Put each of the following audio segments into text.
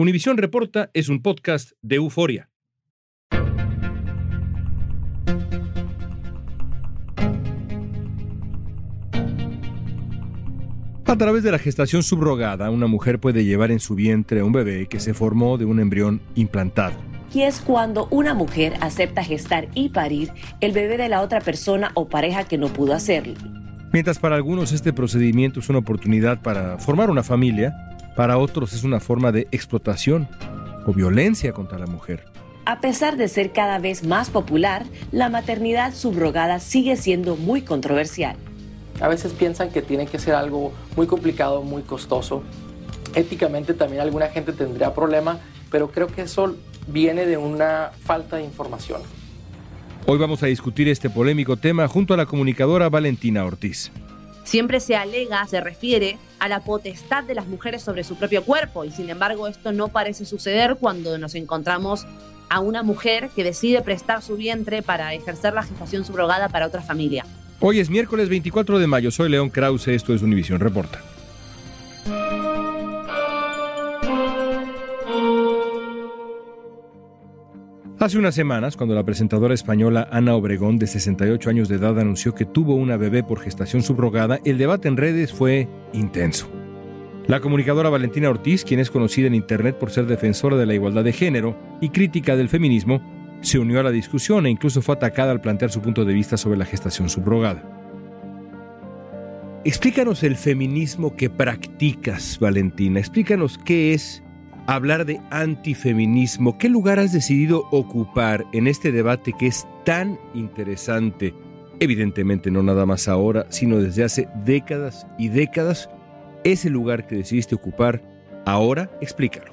Univisión Reporta es un podcast de Euforia. A través de la gestación subrogada, una mujer puede llevar en su vientre a un bebé que se formó de un embrión implantado. Y es cuando una mujer acepta gestar y parir el bebé de la otra persona o pareja que no pudo hacerlo. Mientras para algunos este procedimiento es una oportunidad para formar una familia, para otros es una forma de explotación o violencia contra la mujer. A pesar de ser cada vez más popular, la maternidad subrogada sigue siendo muy controversial. A veces piensan que tiene que ser algo muy complicado, muy costoso. Éticamente también alguna gente tendría problema, pero creo que eso viene de una falta de información. Hoy vamos a discutir este polémico tema junto a la comunicadora Valentina Ortiz. Siempre se alega, se refiere a la potestad de las mujeres sobre su propio cuerpo y sin embargo esto no parece suceder cuando nos encontramos a una mujer que decide prestar su vientre para ejercer la gestación subrogada para otra familia. Hoy es miércoles 24 de mayo, soy León Krause, esto es Univisión Reporta. Hace unas semanas, cuando la presentadora española Ana Obregón, de 68 años de edad, anunció que tuvo una bebé por gestación subrogada, el debate en redes fue intenso. La comunicadora Valentina Ortiz, quien es conocida en Internet por ser defensora de la igualdad de género y crítica del feminismo, se unió a la discusión e incluso fue atacada al plantear su punto de vista sobre la gestación subrogada. Explícanos el feminismo que practicas, Valentina. Explícanos qué es hablar de antifeminismo. ¿Qué lugar has decidido ocupar en este debate que es tan interesante? Evidentemente no nada más ahora, sino desde hace décadas y décadas. Ese lugar que decidiste ocupar ahora, explícalo.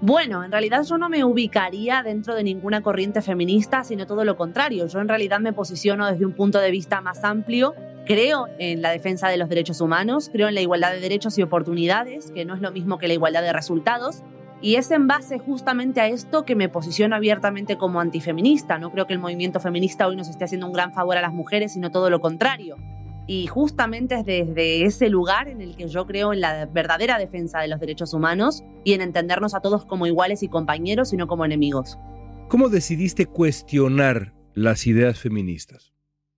Bueno, en realidad yo no me ubicaría dentro de ninguna corriente feminista, sino todo lo contrario. Yo en realidad me posiciono desde un punto de vista más amplio. Creo en la defensa de los derechos humanos, creo en la igualdad de derechos y oportunidades, que no es lo mismo que la igualdad de resultados. Y es en base justamente a esto que me posiciono abiertamente como antifeminista. No creo que el movimiento feminista hoy nos esté haciendo un gran favor a las mujeres, sino todo lo contrario. Y justamente es desde ese lugar en el que yo creo en la verdadera defensa de los derechos humanos y en entendernos a todos como iguales y compañeros y no como enemigos. ¿Cómo decidiste cuestionar las ideas feministas?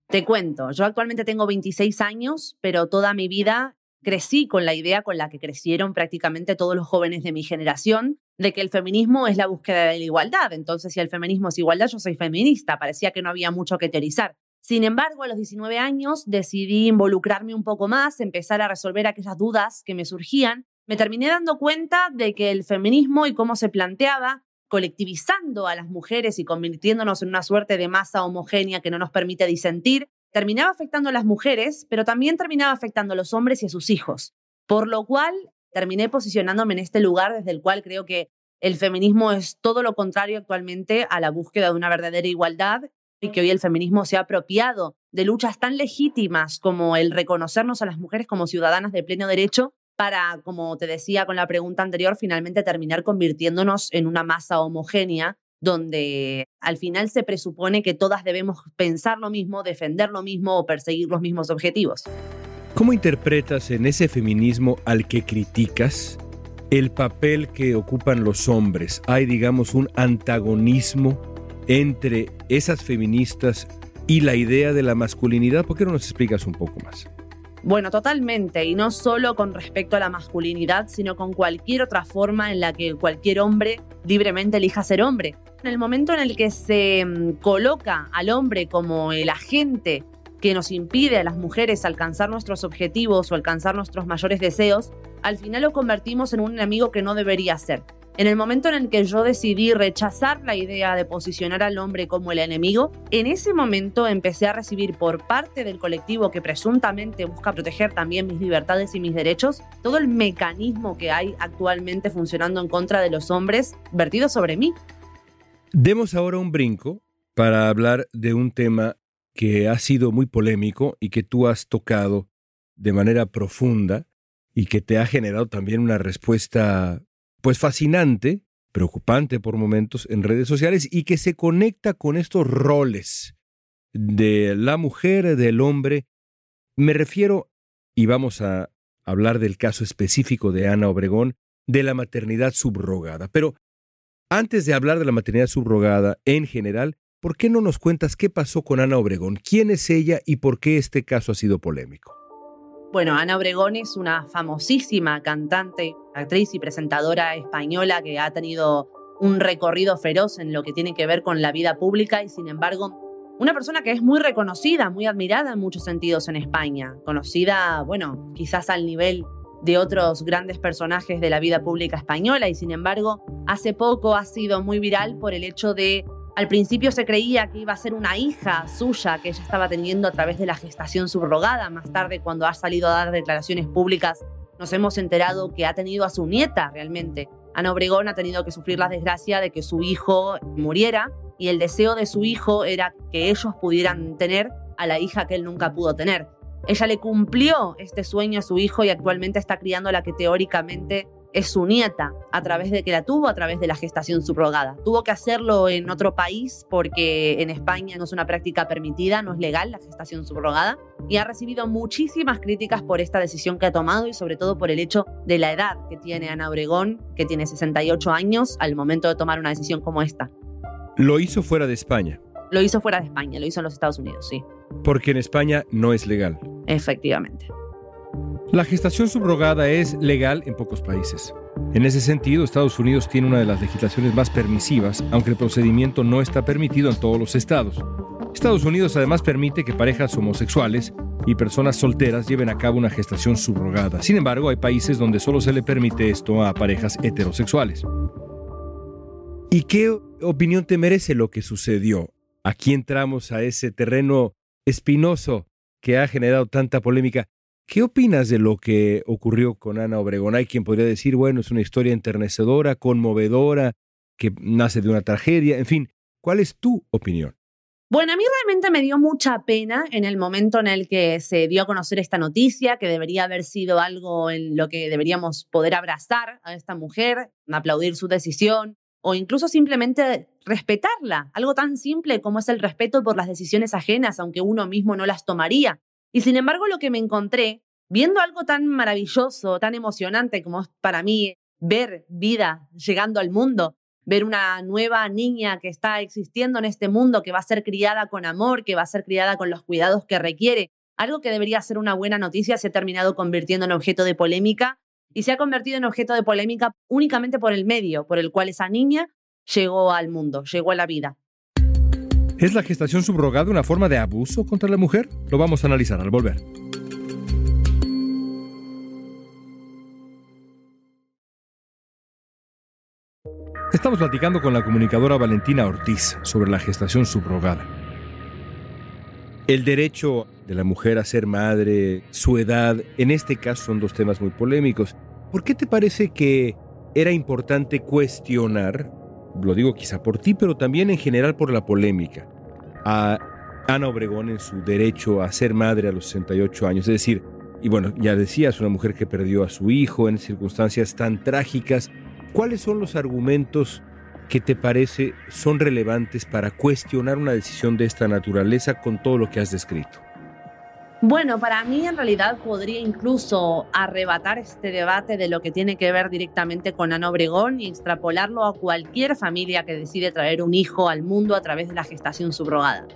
Te cuento, yo actualmente tengo 26 años, pero toda mi vida crecí con la idea con la que crecieron prácticamente todos los jóvenes de mi generación, de que el feminismo es la búsqueda de la igualdad. Entonces, si el feminismo es igualdad, yo soy feminista. Parecía que no había mucho que teorizar. Sin embargo, a los 19 años decidí involucrarme un poco más, empezar a resolver aquellas dudas que me surgían. Me terminé dando cuenta de que el feminismo y cómo se planteaba, colectivizando a las mujeres y convirtiéndonos en una suerte de masa homogénea que no nos permite disentir, terminaba afectando a las mujeres, pero también terminaba afectando a los hombres y a sus hijos. Por lo cual, terminé posicionándome en este lugar desde el cual creo que el feminismo es todo lo contrario actualmente a la búsqueda de una verdadera igualdad y que hoy el feminismo se ha apropiado de luchas tan legítimas como el reconocernos a las mujeres como ciudadanas de pleno derecho para, como te decía con la pregunta anterior, finalmente terminar convirtiéndonos en una masa homogénea donde al final se presupone que todas debemos pensar lo mismo, defender lo mismo o perseguir los mismos objetivos. ¿Cómo interpretas en ese feminismo al que criticas el papel que ocupan los hombres? ¿Hay, digamos, un antagonismo entre esas feministas y la idea de la masculinidad? ¿Por qué no nos explicas un poco más? Bueno, totalmente, y no solo con respecto a la masculinidad, sino con cualquier otra forma en la que cualquier hombre libremente elija ser hombre. En el momento en el que se mm, coloca al hombre como el agente que nos impide a las mujeres alcanzar nuestros objetivos o alcanzar nuestros mayores deseos, al final lo convertimos en un enemigo que no debería ser. En el momento en el que yo decidí rechazar la idea de posicionar al hombre como el enemigo, en ese momento empecé a recibir por parte del colectivo que presuntamente busca proteger también mis libertades y mis derechos, todo el mecanismo que hay actualmente funcionando en contra de los hombres vertido sobre mí. Demos ahora un brinco para hablar de un tema que ha sido muy polémico y que tú has tocado de manera profunda y que te ha generado también una respuesta pues fascinante, preocupante por momentos en redes sociales y que se conecta con estos roles de la mujer, del hombre. Me refiero, y vamos a hablar del caso específico de Ana Obregón, de la maternidad subrogada. Pero antes de hablar de la maternidad subrogada en general, ¿por qué no nos cuentas qué pasó con Ana Obregón? ¿Quién es ella y por qué este caso ha sido polémico? Bueno, Ana Obregón es una famosísima cantante, actriz y presentadora española que ha tenido un recorrido feroz en lo que tiene que ver con la vida pública y sin embargo una persona que es muy reconocida, muy admirada en muchos sentidos en España, conocida, bueno, quizás al nivel de otros grandes personajes de la vida pública española y sin embargo hace poco ha sido muy viral por el hecho de al principio se creía que iba a ser una hija suya que ella estaba teniendo a través de la gestación subrogada. Más tarde, cuando ha salido a dar declaraciones públicas, nos hemos enterado que ha tenido a su nieta realmente. Ana Obregón ha tenido que sufrir la desgracia de que su hijo muriera y el deseo de su hijo era que ellos pudieran tener a la hija que él nunca pudo tener. Ella le cumplió este sueño a su hijo y actualmente está criando a la que teóricamente es su nieta, a través de que la tuvo a través de la gestación subrogada. Tuvo que hacerlo en otro país porque en España no es una práctica permitida, no es legal la gestación subrogada, y ha recibido muchísimas críticas por esta decisión que ha tomado y sobre todo por el hecho de la edad que tiene Ana Obregón, que tiene 68 años al momento de tomar una decisión como esta. Lo hizo fuera de España. Lo hizo fuera de España, lo hizo en los Estados Unidos, sí. Porque en España no es legal. Efectivamente. La gestación subrogada es legal en pocos países. En ese sentido, Estados Unidos tiene una de las legislaciones más permisivas, aunque el procedimiento no está permitido en todos los estados. Estados Unidos además permite que parejas homosexuales y personas solteras lleven a cabo una gestación subrogada. Sin embargo, hay países donde solo se le permite esto a parejas heterosexuales. ¿Y qué opinión te merece lo que sucedió? Aquí entramos a ese terreno espinoso que ha generado tanta polémica. ¿Qué opinas de lo que ocurrió con Ana Obregón? Hay quien podría decir, bueno, es una historia enternecedora, conmovedora, que nace de una tragedia, en fin, ¿cuál es tu opinión? Bueno, a mí realmente me dio mucha pena en el momento en el que se dio a conocer esta noticia, que debería haber sido algo en lo que deberíamos poder abrazar a esta mujer, aplaudir su decisión o incluso simplemente respetarla, algo tan simple como es el respeto por las decisiones ajenas, aunque uno mismo no las tomaría. Y sin embargo, lo que me encontré, viendo algo tan maravilloso, tan emocionante como es para mí ver vida llegando al mundo, ver una nueva niña que está existiendo en este mundo, que va a ser criada con amor, que va a ser criada con los cuidados que requiere, algo que debería ser una buena noticia se ha terminado convirtiendo en objeto de polémica y se ha convertido en objeto de polémica únicamente por el medio por el cual esa niña llegó al mundo, llegó a la vida. ¿Es la gestación subrogada una forma de abuso contra la mujer? Lo vamos a analizar al volver. Estamos platicando con la comunicadora Valentina Ortiz sobre la gestación subrogada. El derecho de la mujer a ser madre, su edad, en este caso son dos temas muy polémicos. ¿Por qué te parece que era importante cuestionar lo digo quizá por ti, pero también en general por la polémica, a Ana Obregón en su derecho a ser madre a los 68 años. Es decir, y bueno, ya decías, una mujer que perdió a su hijo en circunstancias tan trágicas. ¿Cuáles son los argumentos que te parece son relevantes para cuestionar una decisión de esta naturaleza con todo lo que has descrito? Bueno, para mí en realidad podría incluso arrebatar este debate de lo que tiene que ver directamente con Ana Obregón y extrapolarlo a cualquier familia que decide traer un hijo al mundo a través de la gestación subrogada.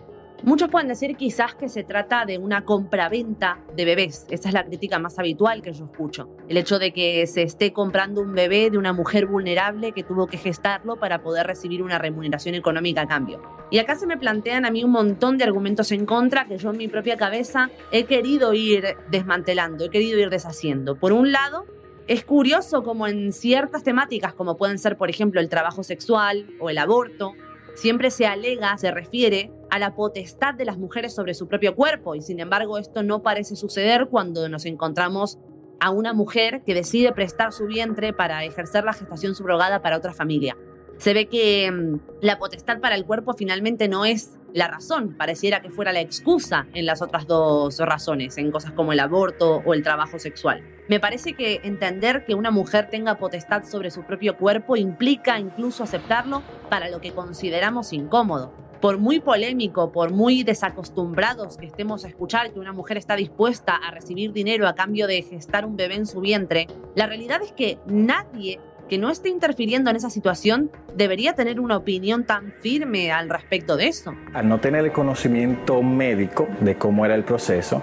Muchos pueden decir quizás que se trata de una compraventa de bebés. Esa es la crítica más habitual que yo escucho. El hecho de que se esté comprando un bebé de una mujer vulnerable que tuvo que gestarlo para poder recibir una remuneración económica a cambio. Y acá se me plantean a mí un montón de argumentos en contra que yo en mi propia cabeza he querido ir desmantelando, he querido ir deshaciendo. Por un lado, Es curioso como en ciertas temáticas, como pueden ser, por ejemplo, el trabajo sexual o el aborto, siempre se alega, se refiere a la potestad de las mujeres sobre su propio cuerpo y sin embargo esto no parece suceder cuando nos encontramos a una mujer que decide prestar su vientre para ejercer la gestación subrogada para otra familia. Se ve que mm, la potestad para el cuerpo finalmente no es la razón, pareciera que fuera la excusa en las otras dos razones, en cosas como el aborto o el trabajo sexual. Me parece que entender que una mujer tenga potestad sobre su propio cuerpo implica incluso aceptarlo para lo que consideramos incómodo por muy polémico, por muy desacostumbrados que estemos a escuchar que una mujer está dispuesta a recibir dinero a cambio de gestar un bebé en su vientre, la realidad es que nadie que no esté interfiriendo en esa situación debería tener una opinión tan firme al respecto de eso. Al no tener el conocimiento médico de cómo era el proceso,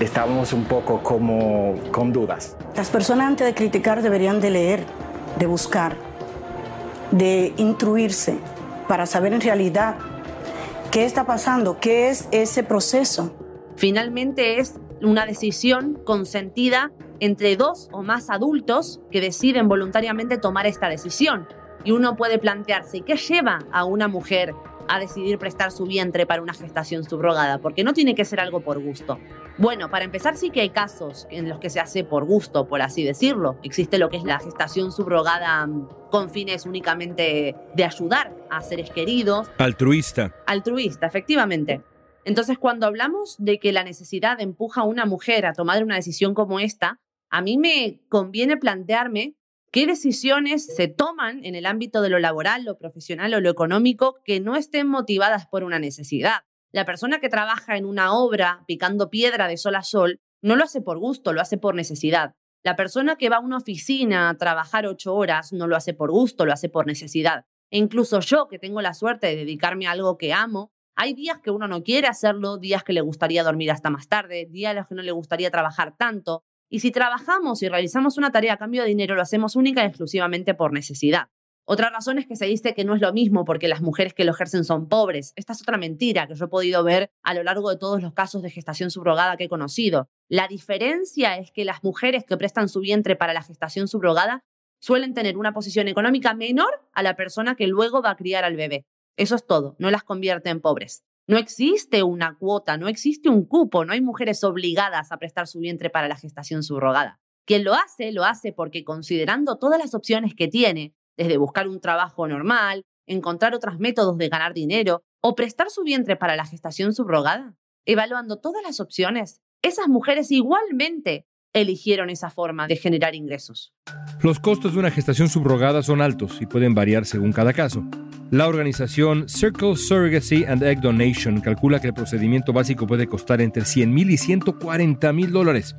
estábamos un poco como con dudas. Las personas antes de criticar deberían de leer, de buscar, de instruirse para saber en realidad qué está pasando, qué es ese proceso. Finalmente es una decisión consentida entre dos o más adultos que deciden voluntariamente tomar esta decisión. Y uno puede plantearse, ¿qué lleva a una mujer a decidir prestar su vientre para una gestación subrogada? Porque no tiene que ser algo por gusto. Bueno, para empezar sí que hay casos en los que se hace por gusto, por así decirlo. Existe lo que es la gestación subrogada mm, con fines únicamente de ayudar a seres queridos. Altruista. Altruista, efectivamente. Entonces, cuando hablamos de que la necesidad empuja a una mujer a tomar una decisión como esta, a mí me conviene plantearme qué decisiones se toman en el ámbito de lo laboral, lo profesional o lo económico que no estén motivadas por una necesidad. La persona que trabaja en una obra picando piedra de sol a sol no lo hace por gusto, lo hace por necesidad. La persona que va a una oficina a trabajar ocho horas no lo hace por gusto, lo hace por necesidad. E incluso yo, que tengo la suerte de dedicarme a algo que amo, hay días que uno no quiere hacerlo, días que le gustaría dormir hasta más tarde, días en los que no le gustaría trabajar tanto. Y si trabajamos y realizamos una tarea a cambio de dinero, lo hacemos única y exclusivamente por necesidad. Otra razón es que se dice que no es lo mismo porque las mujeres que lo ejercen son pobres. Esta es otra mentira que yo he podido ver a lo largo de todos los casos de gestación subrogada que he conocido. La diferencia es que las mujeres que prestan su vientre para la gestación subrogada suelen tener una posición económica menor a la persona que luego va a criar al bebé. Eso es todo, no las convierte en pobres. No existe una cuota, no existe un cupo, no hay mujeres obligadas a prestar su vientre para la gestación subrogada. Quien lo hace, lo hace porque considerando todas las opciones que tiene, desde buscar un trabajo normal, encontrar otros métodos de ganar dinero o prestar su vientre para la gestación subrogada, evaluando todas las opciones, esas mujeres igualmente eligieron esa forma de generar ingresos. Los costos de una gestación subrogada son altos y pueden variar según cada caso. La organización Circle Surrogacy and Egg Donation calcula que el procedimiento básico puede costar entre 100 mil y 140 mil dólares.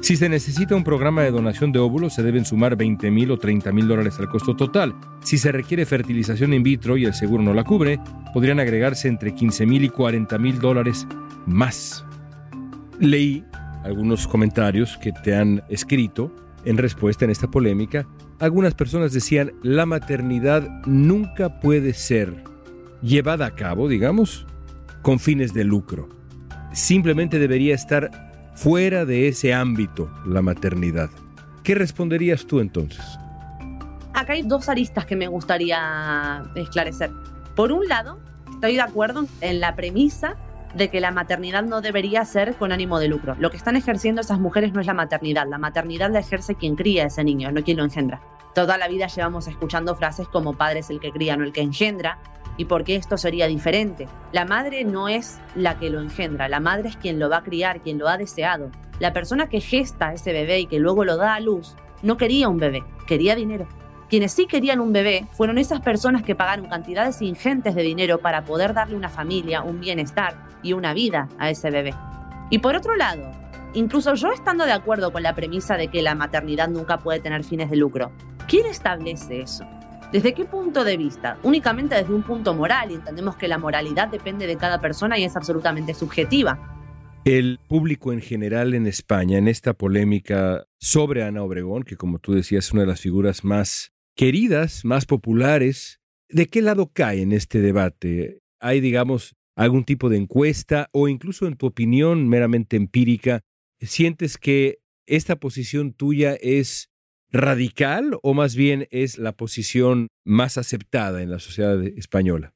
Si se necesita un programa de donación de óvulos, se deben sumar 20 mil o 30 mil dólares al costo total. Si se requiere fertilización in vitro y el seguro no la cubre, podrían agregarse entre 15 mil y 40 mil dólares más. Leí algunos comentarios que te han escrito en respuesta en esta polémica. Algunas personas decían, la maternidad nunca puede ser llevada a cabo, digamos, con fines de lucro. Simplemente debería estar fuera de ese ámbito la maternidad. ¿Qué responderías tú entonces? Acá hay dos aristas que me gustaría esclarecer. Por un lado, estoy de acuerdo en la premisa de que la maternidad no debería ser con ánimo de lucro. Lo que están ejerciendo esas mujeres no es la maternidad, la maternidad la ejerce quien cría a ese niño, no quien lo engendra. Toda la vida llevamos escuchando frases como padre es el que cría, no el que engendra, ¿Y por qué esto sería diferente? La madre no es la que lo engendra, la madre es quien lo va a criar, quien lo ha deseado. La persona que gesta ese bebé y que luego lo da a luz no quería un bebé, quería dinero. Quienes sí querían un bebé fueron esas personas que pagaron cantidades ingentes de dinero para poder darle una familia, un bienestar y una vida a ese bebé. Y por otro lado, incluso yo estando de acuerdo con la premisa de que la maternidad nunca puede tener fines de lucro, ¿quién establece eso? ¿Desde qué punto de vista? Únicamente desde un punto moral y entendemos que la moralidad depende de cada persona y es absolutamente subjetiva. El público en general en España, en esta polémica sobre Ana Obregón, que como tú decías es una de las figuras más queridas, más populares, ¿de qué lado cae en este debate? ¿Hay, digamos, algún tipo de encuesta o incluso en tu opinión meramente empírica, sientes que ¿esta posición tuya es radical o más bien es la posición más aceptada en la sociedad española?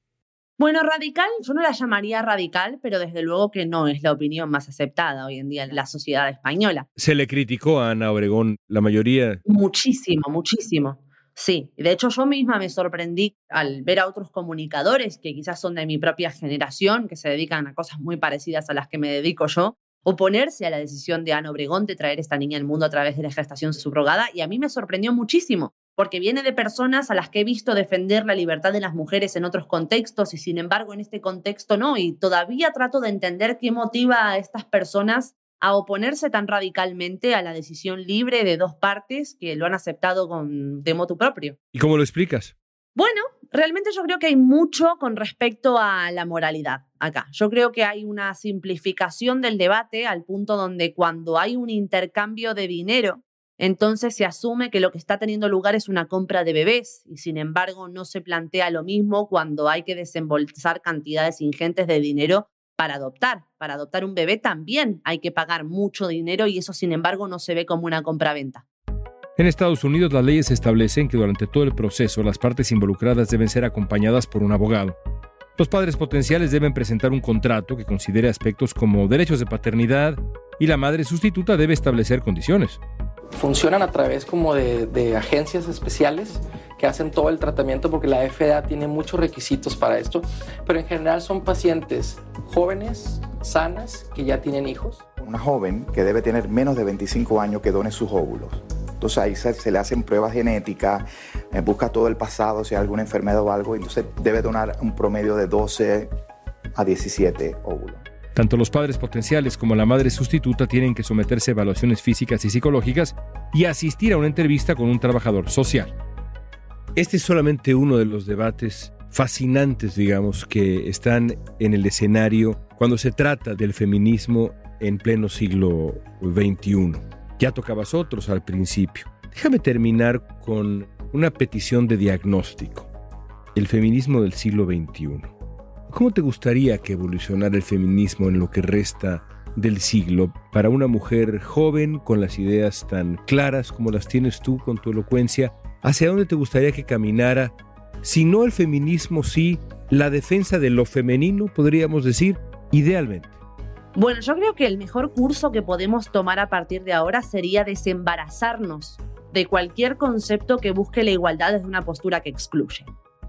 Bueno, radical, yo no la llamaría radical, pero desde luego que no es la opinión más aceptada hoy en día en la sociedad española. Se le criticó a Ana Obregón la mayoría. Muchísimo, muchísimo. Sí, de hecho yo misma me sorprendí al ver a otros comunicadores que quizás son de mi propia generación, que se dedican a cosas muy parecidas a las que me dedico yo, oponerse a la decisión de Ana Obregón de traer esta niña al mundo a través de la gestación subrogada y a mí me sorprendió muchísimo, porque viene de personas a las que he visto defender la libertad de las mujeres en otros contextos y sin embargo en este contexto no, y todavía trato de entender qué motiva a estas personas a oponerse tan radicalmente a la decisión libre de dos partes que lo han aceptado con, de motu propio. ¿Y cómo lo explicas? Bueno, realmente yo creo que hay mucho con respecto a la moralidad acá. Yo creo que hay una simplificación del debate al punto donde cuando hay un intercambio de dinero, entonces se asume que lo que está teniendo lugar es una compra de bebés y sin embargo no se plantea lo mismo cuando hay que desembolsar cantidades ingentes de dinero para adoptar. Para adoptar un bebé también hay que pagar mucho dinero y eso sin embargo no se ve como una compra-venta. En Estados Unidos las leyes establecen que durante todo el proceso las partes involucradas deben ser acompañadas por un abogado. Los padres potenciales deben presentar un contrato que considere aspectos como derechos de paternidad y la madre sustituta debe establecer condiciones. Funcionan a través como de, agencias especiales que hacen todo el tratamiento porque la FDA tiene muchos requisitos para esto, pero en general son pacientes jóvenes, sanas, que ya tienen hijos. Una joven que debe tener menos de 25 años que done sus óvulos entonces ahí se, le hacen pruebas genéticas, eh, busca todo el pasado, si hay alguna enfermedad o algo, entonces debe donar un promedio de 12 a 17 óvulos. Tanto los padres potenciales como la madre sustituta tienen que someterse a evaluaciones físicas y psicológicas y asistir a una entrevista con un trabajador social. Este es solamente uno de los debates fascinantes, digamos, que están en el escenario cuando se trata del feminismo en pleno siglo XXI. Ya tocabas otros al principio. Déjame terminar con una petición de diagnóstico. El feminismo del siglo XXI. ¿Cómo te gustaría que evolucionara el feminismo en lo que resta del siglo para una mujer joven con las ideas tan claras como las tienes tú con tu elocuencia? ¿Hacia dónde te gustaría que caminara? Si no el feminismo, sí la defensa de lo femenino, podríamos decir, idealmente. Bueno, yo creo que el mejor curso que podemos tomar a partir de ahora sería desembarazarnos de cualquier concepto que busque la igualdad desde una postura que excluye.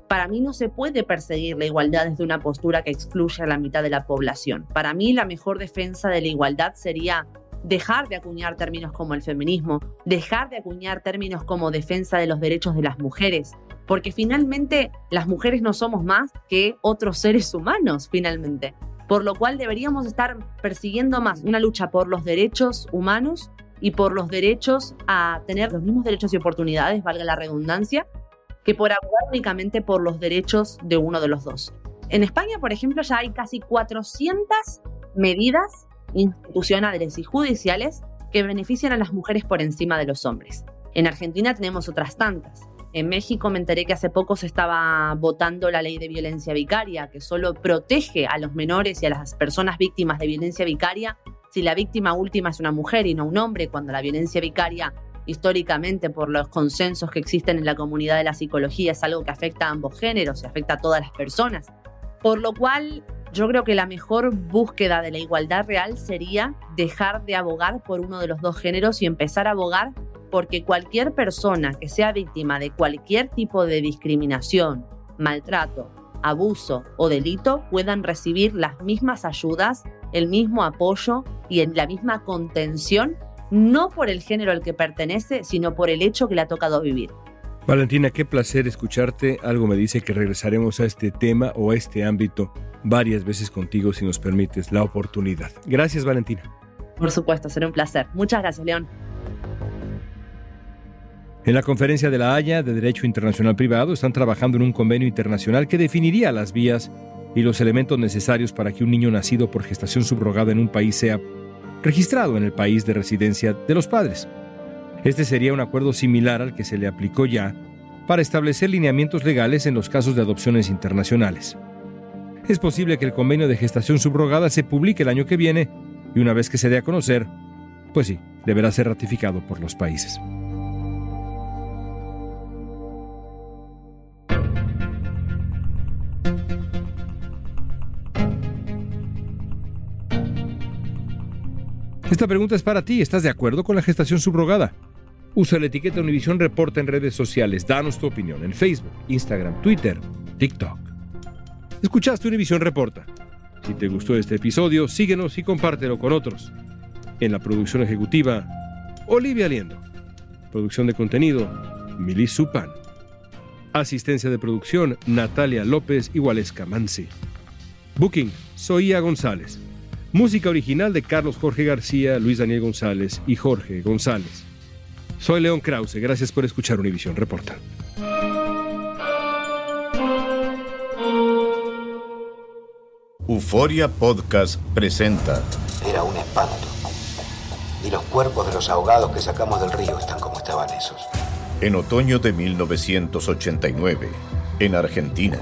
Para mí no se puede perseguir la igualdad desde una postura que excluye a la mitad de la población. Para mí la mejor defensa de la igualdad sería dejar de acuñar términos como el feminismo, dejar de acuñar términos como defensa de los derechos de las mujeres, porque finalmente las mujeres no somos más que otros seres humanos, finalmente por lo cual deberíamos estar persiguiendo más una lucha por los derechos humanos y por los derechos a tener los mismos derechos y oportunidades, valga la redundancia, que por abogar únicamente por los derechos de uno de los dos. En España, por ejemplo, ya hay casi 400 medidas institucionales y judiciales que benefician a las mujeres por encima de los hombres. En Argentina tenemos otras tantas. En México me enteré que hace poco se estaba votando la ley de violencia vicaria, que solo protege a los menores y a las personas víctimas de violencia vicaria si la víctima última es una mujer y no un hombre, cuando la violencia vicaria históricamente por los consensos que existen en la comunidad de la psicología es algo que afecta a ambos géneros y afecta a todas las personas. Por lo cual yo creo que la mejor búsqueda de la igualdad real sería dejar de abogar por uno de los dos géneros y empezar a abogar porque cualquier persona que sea víctima de cualquier tipo de discriminación, maltrato, abuso o delito puedan recibir las mismas ayudas, el mismo apoyo y la misma contención, no por el género al que pertenece, sino por el hecho que le ha tocado vivir. Valentina, qué placer escucharte. Algo me dice que regresaremos a este tema o a este ámbito varias veces contigo si nos permites la oportunidad. Gracias, Valentina. Por supuesto, será un placer. Muchas gracias, León. En la conferencia de la Haya de Derecho Internacional Privado están trabajando en un convenio internacional que definiría las vías y los elementos necesarios para que un niño nacido por gestación subrogada en un país sea registrado en el país de residencia de los padres. Este sería un acuerdo similar al que se le aplicó ya para establecer lineamientos legales en los casos de adopciones internacionales. Es posible que el convenio de gestación subrogada se publique el año que viene y una vez que se dé a conocer, pues sí, deberá ser ratificado por los países. Esta pregunta es para ti. ¿Estás de acuerdo con la gestación subrogada? Usa la etiqueta Univisión Reporta en redes sociales. Danos tu opinión en Facebook, Instagram, Twitter, TikTok. Escuchaste Univisión Reporta. Si te gustó este episodio, síguenos y compártelo con otros. En la producción ejecutiva, Olivia Liendo. Producción de contenido, Milis Supan. Asistencia de producción, Natalia López y Mansi. Booking, Soía González. Música original de Carlos Jorge García, Luis Daniel González y Jorge González. Soy León Krause, gracias por escuchar Univisión Reporta. Euforia Podcast presenta. Era un espanto. Y los cuerpos de los ahogados que sacamos del río están como estaban esos. En otoño de 1989, en Argentina,